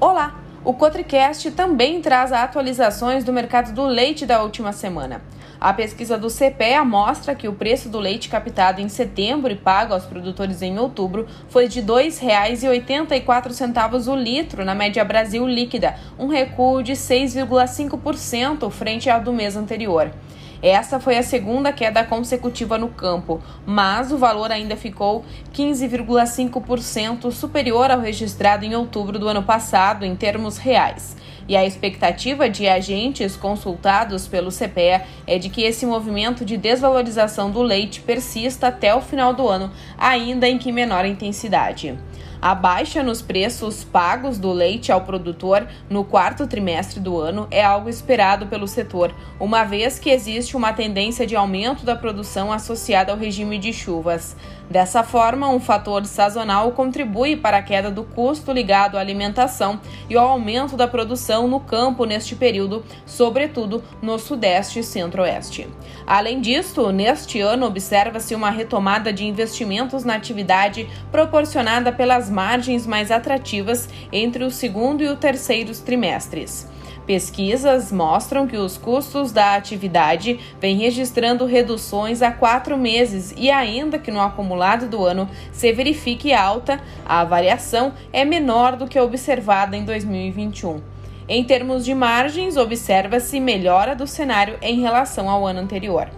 Olá! O Cotricast também traz atualizações do mercado do leite da última semana. A pesquisa do CPEA mostra que o preço do leite captado em setembro e pago aos produtores em outubro foi de R$ 2,84 o litro na média Brasil líquida, um recuo de 6,5% frente ao do mês anterior. Essa foi a segunda queda consecutiva no campo, mas o valor ainda ficou 15,5% superior ao registrado em outubro do ano passado em termos reais. E a expectativa de agentes consultados pelo CPEA é de que esse movimento de desvalorização do leite persista até o final do ano, ainda em que menor intensidade. A baixa nos preços pagos do leite ao produtor no quarto trimestre do ano é algo esperado pelo setor, uma vez que existe uma tendência de aumento da produção associada ao regime de chuvas. Dessa forma, um fator sazonal contribui para a queda do custo ligado à alimentação e ao aumento da produção no campo neste período, sobretudo no Sudeste e Centro-Oeste. Além disso, neste ano observa-se uma retomada de investimentos na atividade proporcionada pelas margens mais atrativas entre o segundo e o terceiro trimestres. Pesquisas mostram que os custos da atividade vêm registrando reduções há quatro meses e, ainda que no acumulado do ano se verifique alta, a variação é menor do que a observada em 2021. Em termos de margens, observa-se melhora do cenário em relação ao ano anterior.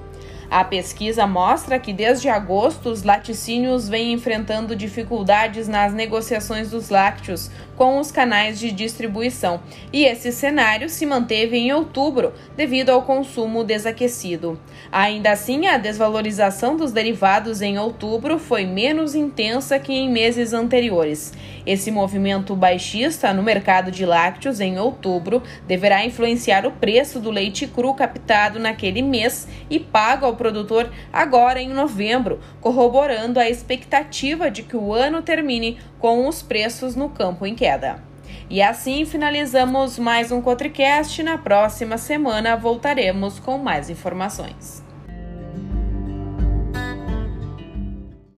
A pesquisa mostra que desde agosto os laticínios vêm enfrentando dificuldades nas negociações dos lácteos com os canais de distribuição, e esse cenário se manteve em outubro devido ao consumo desaquecido. Ainda assim, a desvalorização dos derivados em outubro foi menos intensa que em meses anteriores. Esse movimento baixista no mercado de lácteos em outubro deverá influenciar o preço do leite cru captado naquele mês e pago ao produtor agora em novembro, corroborando a expectativa de que o ano termine com os preços no campo em queda. E assim finalizamos mais um Cotricast. Na próxima semana voltaremos com mais informações.